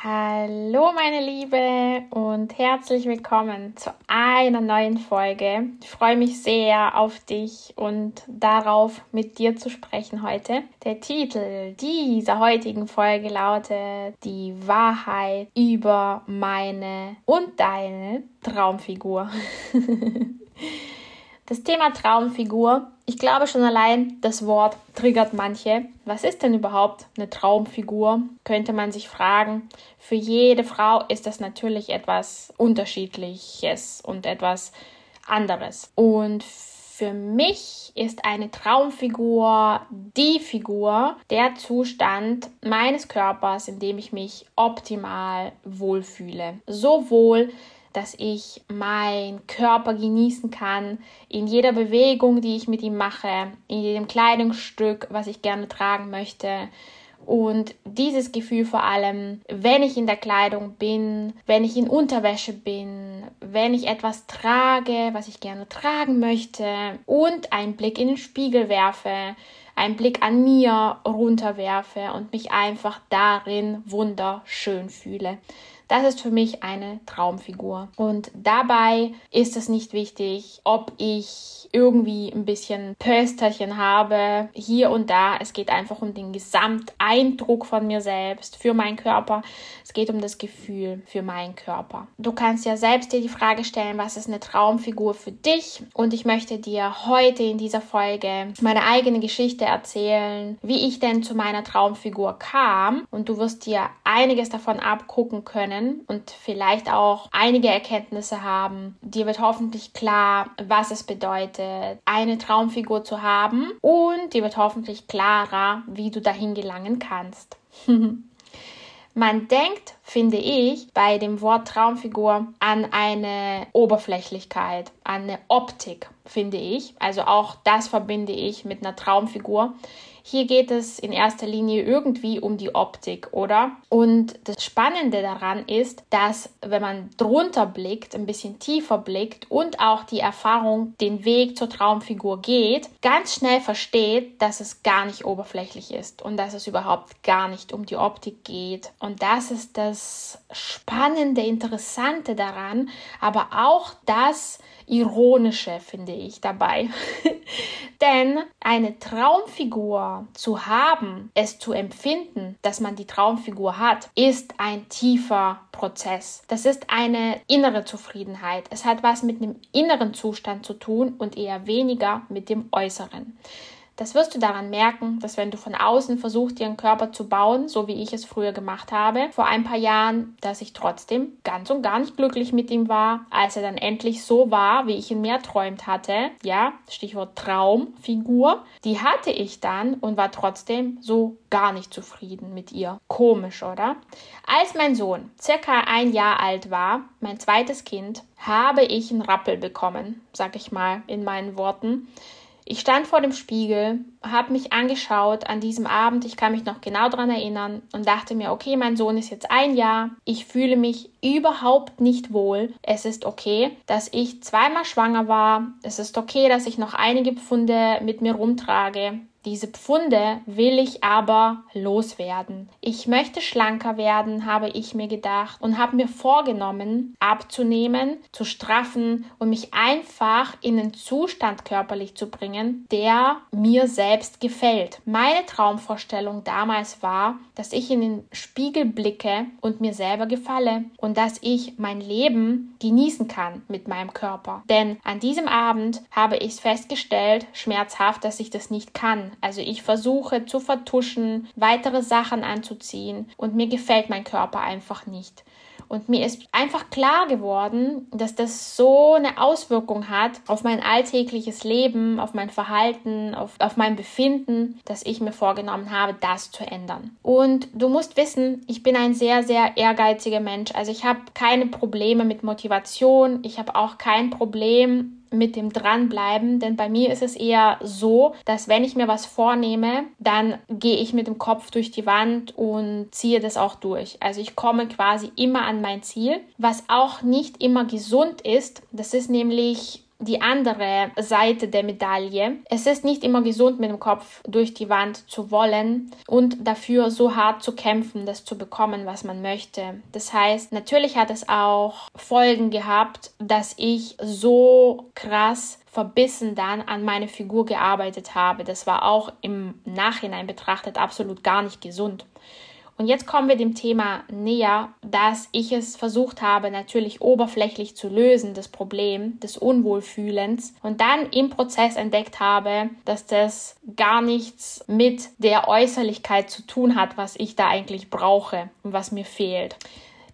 Hallo meine Liebe und herzlich willkommen zu einer neuen Folge. Ich freue mich sehr auf dich und darauf mit dir zu sprechen heute. Der Titel dieser heutigen Folge lautet Die Wahrheit über meine und deine Traumfigur. Das Thema Traumfigur, ich glaube schon allein, das Wort triggert manche. Was ist denn überhaupt eine Traumfigur? Könnte man sich fragen. Für jede Frau ist das natürlich etwas Unterschiedliches und etwas anderes. Und für mich ist eine Traumfigur die Figur, der Zustand meines Körpers, in dem ich mich optimal wohlfühle. Sowohl dass ich meinen Körper genießen kann, in jeder Bewegung, die ich mit ihm mache, in jedem Kleidungsstück, was ich gerne tragen möchte. Und dieses Gefühl vor allem, wenn ich in der Kleidung bin, wenn ich in Unterwäsche bin, wenn ich etwas trage, was ich gerne tragen möchte und einen Blick in den Spiegel werfe, einen Blick an mir runterwerfe und mich einfach darin wunderschön fühle. Das ist für mich eine Traumfigur. Und dabei ist es nicht wichtig, ob ich irgendwie ein bisschen Pösterchen habe, hier und da. Es geht einfach um den Gesamteindruck von mir selbst, für meinen Körper. Es geht um das Gefühl für meinen Körper. Du kannst ja selbst dir die Frage stellen, was ist eine Traumfigur für dich? Und ich möchte dir heute in dieser Folge meine eigene Geschichte erzählen, wie ich denn zu meiner Traumfigur kam. Und du wirst dir einiges davon abgucken können und vielleicht auch einige Erkenntnisse haben. Dir wird hoffentlich klar, was es bedeutet, eine Traumfigur zu haben und dir wird hoffentlich klarer, wie du dahin gelangen kannst. Man denkt, finde ich, bei dem Wort Traumfigur an eine Oberflächlichkeit, an eine Optik, finde ich. Also auch das verbinde ich mit einer Traumfigur. Hier geht es in erster Linie irgendwie um die Optik, oder? Und das Spannende daran ist, dass wenn man drunter blickt, ein bisschen tiefer blickt und auch die Erfahrung den Weg zur Traumfigur geht, ganz schnell versteht, dass es gar nicht oberflächlich ist und dass es überhaupt gar nicht um die Optik geht. Und das ist das Spannende, Interessante daran, aber auch das, Ironische, finde ich, dabei. Denn eine Traumfigur zu haben, es zu empfinden, dass man die Traumfigur hat, ist ein tiefer Prozess. Das ist eine innere Zufriedenheit. Es hat was mit einem inneren Zustand zu tun und eher weniger mit dem äußeren. Das wirst du daran merken, dass wenn du von außen versuchst, dir einen Körper zu bauen, so wie ich es früher gemacht habe, vor ein paar Jahren, dass ich trotzdem ganz und gar nicht glücklich mit ihm war, als er dann endlich so war, wie ich ihn mehr träumt hatte. Ja, Stichwort Traumfigur. Die hatte ich dann und war trotzdem so gar nicht zufrieden mit ihr. Komisch, oder? Als mein Sohn circa ein Jahr alt war, mein zweites Kind, habe ich einen Rappel bekommen, sag ich mal in meinen Worten. Ich stand vor dem Spiegel, habe mich angeschaut an diesem Abend, ich kann mich noch genau daran erinnern und dachte mir, okay, mein Sohn ist jetzt ein Jahr, ich fühle mich überhaupt nicht wohl. Es ist okay, dass ich zweimal schwanger war. Es ist okay, dass ich noch einige Pfunde mit mir rumtrage. Diese Pfunde will ich aber loswerden. Ich möchte schlanker werden, habe ich mir gedacht und habe mir vorgenommen, abzunehmen, zu straffen und mich einfach in einen Zustand körperlich zu bringen, der mir selbst gefällt. Meine Traumvorstellung damals war, dass ich in den Spiegel blicke und mir selber gefalle und dass ich mein Leben genießen kann mit meinem Körper. Denn an diesem Abend habe ich festgestellt, schmerzhaft, dass ich das nicht kann also ich versuche zu vertuschen, weitere Sachen anzuziehen und mir gefällt mein Körper einfach nicht. Und mir ist einfach klar geworden, dass das so eine Auswirkung hat auf mein alltägliches Leben, auf mein Verhalten, auf, auf mein Befinden, dass ich mir vorgenommen habe, das zu ändern. Und du musst wissen, ich bin ein sehr, sehr ehrgeiziger Mensch. Also ich habe keine Probleme mit Motivation. Ich habe auch kein Problem mit dem Dranbleiben, denn bei mir ist es eher so, dass wenn ich mir was vornehme, dann gehe ich mit dem Kopf durch die Wand und ziehe das auch durch. Also ich komme quasi immer an mein Ziel, was auch nicht immer gesund ist. Das ist nämlich die andere Seite der Medaille. Es ist nicht immer gesund, mit dem Kopf durch die Wand zu wollen und dafür so hart zu kämpfen, das zu bekommen, was man möchte. Das heißt, natürlich hat es auch Folgen gehabt, dass ich so krass verbissen dann an meine Figur gearbeitet habe. Das war auch im Nachhinein betrachtet absolut gar nicht gesund. Und jetzt kommen wir dem Thema näher, dass ich es versucht habe, natürlich oberflächlich zu lösen, das Problem des Unwohlfühlens. Und dann im Prozess entdeckt habe, dass das gar nichts mit der Äußerlichkeit zu tun hat, was ich da eigentlich brauche und was mir fehlt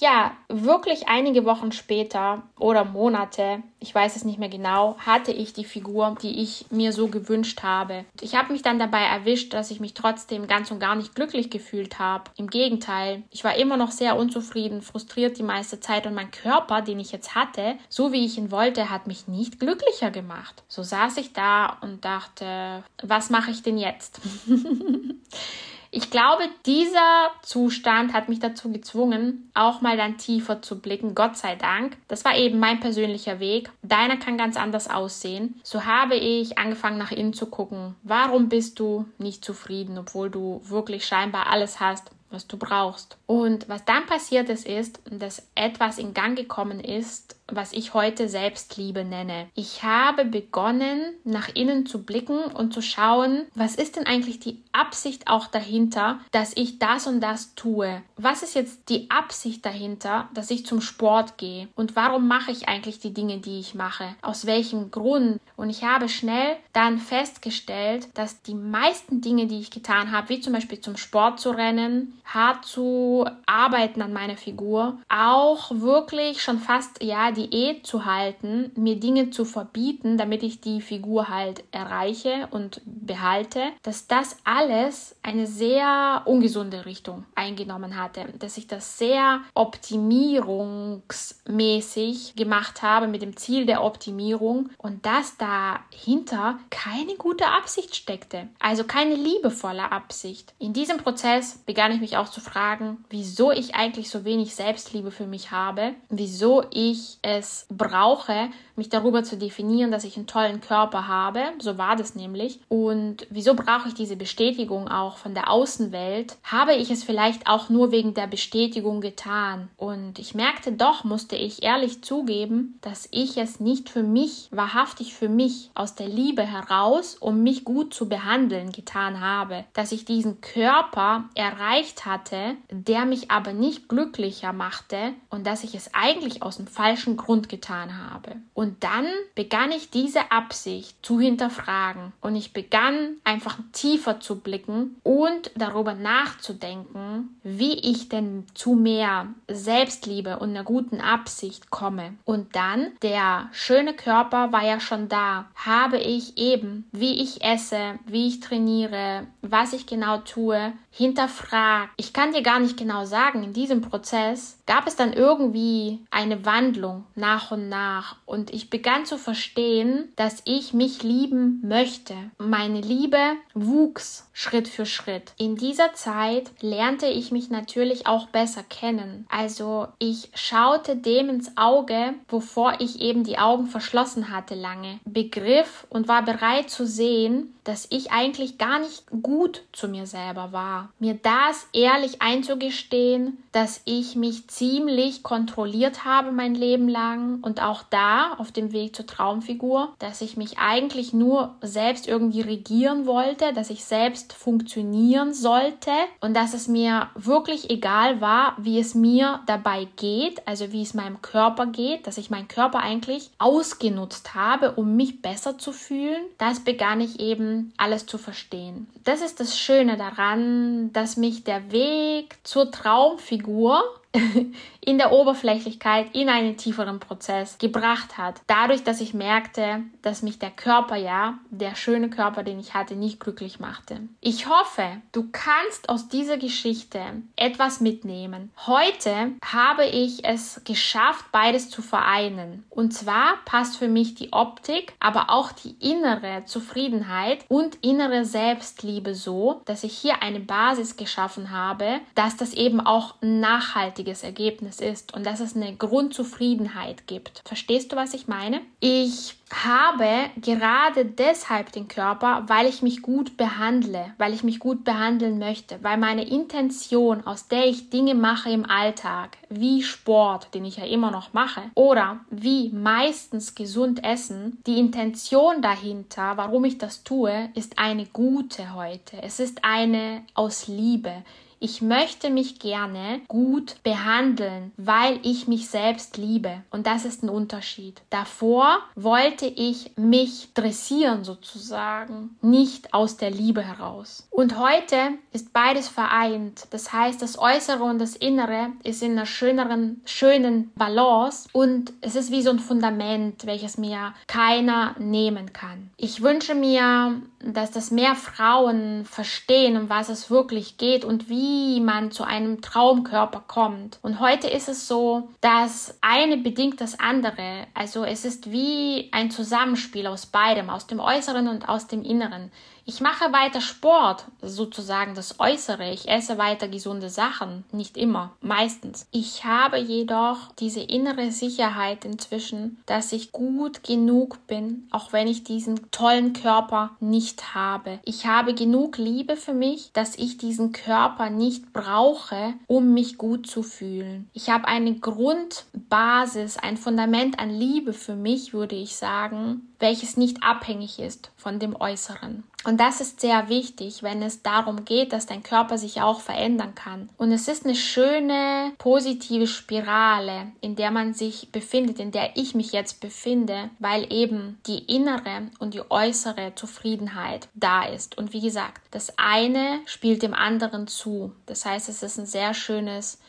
ja, wirklich einige Wochen später oder Monate, ich weiß es nicht mehr genau, hatte ich die Figur, die ich mir so gewünscht habe. Ich habe mich dann dabei erwischt, dass ich mich trotzdem ganz und gar nicht glücklich gefühlt habe. Im Gegenteil, ich war immer noch sehr unzufrieden, frustriert die meiste Zeit und mein Körper, den ich jetzt hatte, so wie ich ihn wollte, hat mich nicht glücklicher gemacht. So saß ich da und dachte, was mache ich denn jetzt? Ich glaube, dieser Zustand hat mich dazu gezwungen, auch mal dann tiefer zu blicken. Gott sei Dank. Das war eben mein persönlicher Weg. Deiner kann ganz anders aussehen. So habe ich angefangen, nach innen zu gucken. Warum bist du nicht zufrieden, obwohl du wirklich scheinbar alles hast, was du brauchst? Und was dann passiert ist, ist, dass etwas in Gang gekommen ist, was ich heute Selbstliebe nenne. Ich habe begonnen, nach innen zu blicken und zu schauen, was ist denn eigentlich die Absicht auch dahinter, dass ich das und das tue? Was ist jetzt die Absicht dahinter, dass ich zum Sport gehe? Und warum mache ich eigentlich die Dinge, die ich mache? Aus welchem Grund? Und ich habe schnell dann festgestellt, dass die meisten Dinge, die ich getan habe, wie zum Beispiel zum Sport zu rennen, hart zu arbeiten an meiner Figur, auch wirklich schon fast, ja, Diät zu halten, mir Dinge zu verbieten, damit ich die Figur halt erreiche und behalte, dass das alles eine sehr ungesunde Richtung eingenommen hatte, dass ich das sehr optimierungsmäßig gemacht habe mit dem Ziel der Optimierung und dass dahinter keine gute Absicht steckte, also keine liebevolle Absicht. In diesem Prozess begann ich mich auch zu fragen, wieso ich eigentlich so wenig Selbstliebe für mich habe, wieso ich es brauche, mich darüber zu definieren, dass ich einen tollen Körper habe. So war das nämlich. Und wieso brauche ich diese Bestätigung auch von der Außenwelt? Habe ich es vielleicht auch nur wegen der Bestätigung getan? Und ich merkte doch, musste ich ehrlich zugeben, dass ich es nicht für mich, wahrhaftig für mich, aus der Liebe heraus, um mich gut zu behandeln, getan habe. Dass ich diesen Körper erreicht hatte, der mich aber nicht glücklicher machte und dass ich es eigentlich aus dem falschen Grund getan habe. Und dann begann ich diese Absicht zu hinterfragen und ich begann einfach tiefer zu blicken und darüber nachzudenken, wie ich denn zu mehr Selbstliebe und einer guten Absicht komme. Und dann, der schöne Körper war ja schon da, habe ich eben, wie ich esse, wie ich trainiere, was ich genau tue, hinterfragt. Ich kann dir gar nicht genau sagen, in diesem Prozess gab es dann irgendwie eine Wandlung nach und nach und ich begann zu verstehen, dass ich mich lieben möchte. Meine Liebe wuchs Schritt für Schritt. In dieser Zeit lernte ich mich natürlich auch besser kennen. Also ich schaute dem ins Auge, wovor ich eben die Augen verschlossen hatte lange, begriff und war bereit zu sehen, dass ich eigentlich gar nicht gut zu mir selber war. Mir das ehrlich einzugestehen, dass ich mich ziemlich kontrolliert habe mein Leben lang und auch da auf dem Weg zur Traumfigur, dass ich mich eigentlich nur selbst irgendwie regieren wollte, dass ich selbst funktionieren sollte und dass es mir wirklich egal war, wie es mir dabei geht, also wie es meinem Körper geht, dass ich meinen Körper eigentlich ausgenutzt habe, um mich besser zu fühlen. Das begann ich eben alles zu verstehen. Das ist das Schöne daran, dass mich der Weg zur Traumfigur in der Oberflächlichkeit in einen tieferen Prozess gebracht hat. Dadurch, dass ich merkte, dass mich der Körper ja, der schöne Körper, den ich hatte, nicht glücklich machte. Ich hoffe, du kannst aus dieser Geschichte etwas mitnehmen. Heute habe ich es geschafft, beides zu vereinen. Und zwar passt für mich die Optik, aber auch die innere Zufriedenheit und innere Selbstliebe so, dass ich hier eine Basis geschaffen habe, dass das eben auch ein nachhaltiges Ergebnis ist und dass es eine Grundzufriedenheit gibt. Verstehst du, was ich meine? Ich habe gerade deshalb den Körper, weil ich mich gut behandle, weil ich mich gut behandeln möchte, weil meine Intention, aus der ich Dinge mache im Alltag, wie Sport, den ich ja immer noch mache, oder wie meistens gesund essen, die Intention dahinter, warum ich das tue, ist eine gute heute. Es ist eine aus Liebe. Ich möchte mich gerne gut behandeln, weil ich mich selbst liebe. Und das ist ein Unterschied. Davor wollte ich mich dressieren sozusagen, nicht aus der Liebe heraus. Und heute ist beides vereint. Das heißt, das Äußere und das Innere ist in einer schöneren, schönen Balance und es ist wie so ein Fundament, welches mir keiner nehmen kann. Ich wünsche mir, dass das mehr Frauen verstehen, um was es wirklich geht und wie wie man zu einem Traumkörper kommt. Und heute ist es so, dass eine bedingt das andere. Also es ist wie ein Zusammenspiel aus beidem, aus dem Äußeren und aus dem Inneren. Ich mache weiter Sport, sozusagen das Äußere. Ich esse weiter gesunde Sachen, nicht immer, meistens. Ich habe jedoch diese innere Sicherheit inzwischen, dass ich gut genug bin, auch wenn ich diesen tollen Körper nicht habe. Ich habe genug Liebe für mich, dass ich diesen Körper nicht brauche, um mich gut zu fühlen. Ich habe eine Grundbasis, ein Fundament an Liebe für mich, würde ich sagen, welches nicht abhängig ist von dem Äußeren. Und das ist sehr wichtig, wenn es darum geht, dass dein Körper sich auch verändern kann. Und es ist eine schöne, positive Spirale, in der man sich befindet, in der ich mich jetzt befinde, weil eben die innere und die äußere Zufriedenheit da ist. Und wie gesagt, das eine spielt dem anderen zu. Das heißt, es ist ein sehr schönes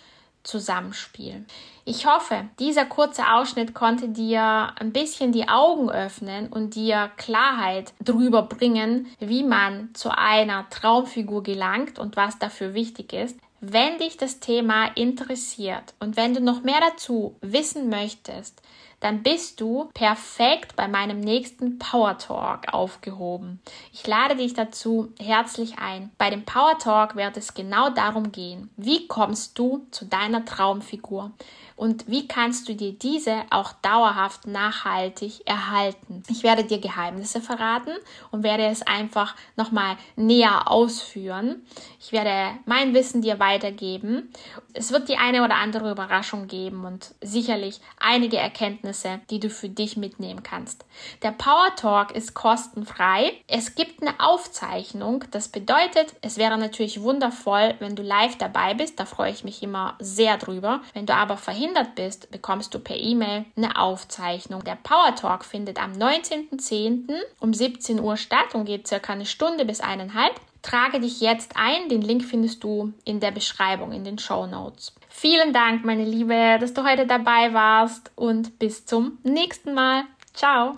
Zusammenspiel. Ich hoffe, dieser kurze Ausschnitt konnte dir ein bisschen die Augen öffnen und dir Klarheit darüber bringen, wie man zu einer Traumfigur gelangt und was dafür wichtig ist. Wenn dich das Thema interessiert und wenn du noch mehr dazu wissen möchtest, dann bist du perfekt bei meinem nächsten Power Talk aufgehoben. Ich lade dich dazu herzlich ein. Bei dem Power Talk wird es genau darum gehen, wie kommst du zu deiner Traumfigur? Und wie kannst du dir diese auch dauerhaft nachhaltig erhalten. Ich werde dir Geheimnisse verraten und werde es einfach nochmal näher ausführen. Ich werde mein Wissen dir weitergeben. Es wird die eine oder andere Überraschung geben und sicherlich einige Erkenntnisse, die du für dich mitnehmen kannst. Der Power Talk ist kostenfrei. Es gibt eine Aufzeichnung. Das bedeutet, es wäre natürlich wundervoll, wenn du live dabei bist. Da freue ich mich immer sehr drüber. Wenn du aber verhindert verhindert bist, bekommst du per E-Mail eine Aufzeichnung. Der Power Talk findet am 19.10. um 17 Uhr statt und geht circa eine Stunde bis eineinhalb. Trage dich jetzt ein. Den Link findest du in der Beschreibung, in den Show Notes. Vielen Dank, meine Liebe, dass du heute dabei warst und bis zum nächsten Mal. Ciao.